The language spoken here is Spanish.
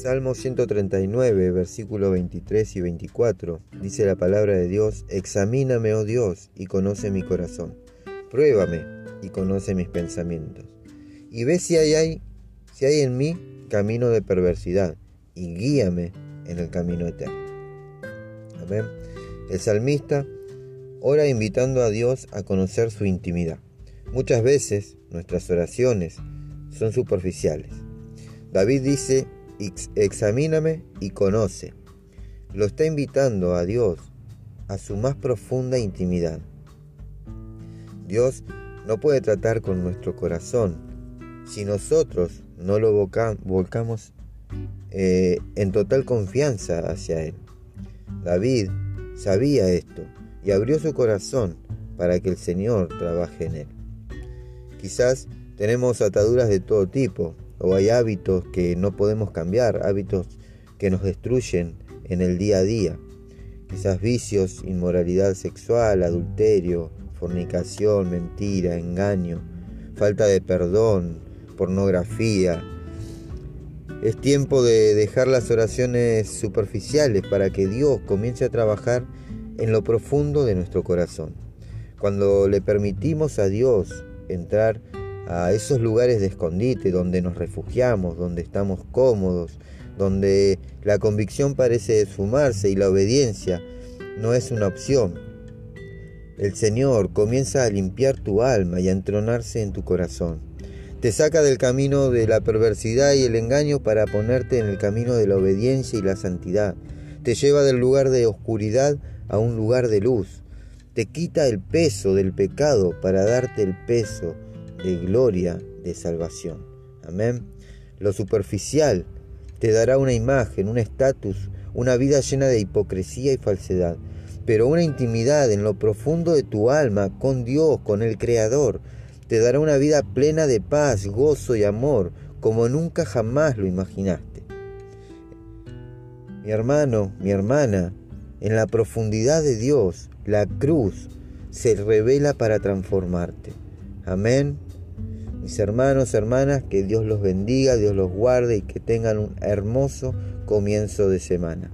Salmo 139, versículos 23 y 24, dice la palabra de Dios, Examíname, oh Dios, y conoce mi corazón. Pruébame y conoce mis pensamientos. Y ve si hay, si hay en mí camino de perversidad, y guíame en el camino eterno. Amén. El salmista ora invitando a Dios a conocer su intimidad. Muchas veces nuestras oraciones son superficiales. David dice, examíname y conoce. Lo está invitando a Dios a su más profunda intimidad. Dios no puede tratar con nuestro corazón si nosotros no lo volcamos eh, en total confianza hacia Él. David sabía esto y abrió su corazón para que el Señor trabaje en Él. Quizás tenemos ataduras de todo tipo, o hay hábitos que no podemos cambiar, hábitos que nos destruyen en el día a día. Quizás vicios, inmoralidad sexual, adulterio, fornicación, mentira, engaño, falta de perdón, pornografía. Es tiempo de dejar las oraciones superficiales para que Dios comience a trabajar en lo profundo de nuestro corazón. Cuando le permitimos a Dios entrar a esos lugares de escondite donde nos refugiamos, donde estamos cómodos, donde la convicción parece esfumarse y la obediencia no es una opción. El Señor comienza a limpiar tu alma y a entronarse en tu corazón. Te saca del camino de la perversidad y el engaño para ponerte en el camino de la obediencia y la santidad. Te lleva del lugar de oscuridad a un lugar de luz. Te quita el peso del pecado para darte el peso de gloria, de salvación. Amén. Lo superficial te dará una imagen, un estatus, una vida llena de hipocresía y falsedad, pero una intimidad en lo profundo de tu alma con Dios, con el Creador, te dará una vida plena de paz, gozo y amor, como nunca jamás lo imaginaste. Mi hermano, mi hermana, en la profundidad de Dios, la cruz se revela para transformarte. Amén. Mis hermanos, hermanas, que Dios los bendiga, Dios los guarde y que tengan un hermoso comienzo de semana.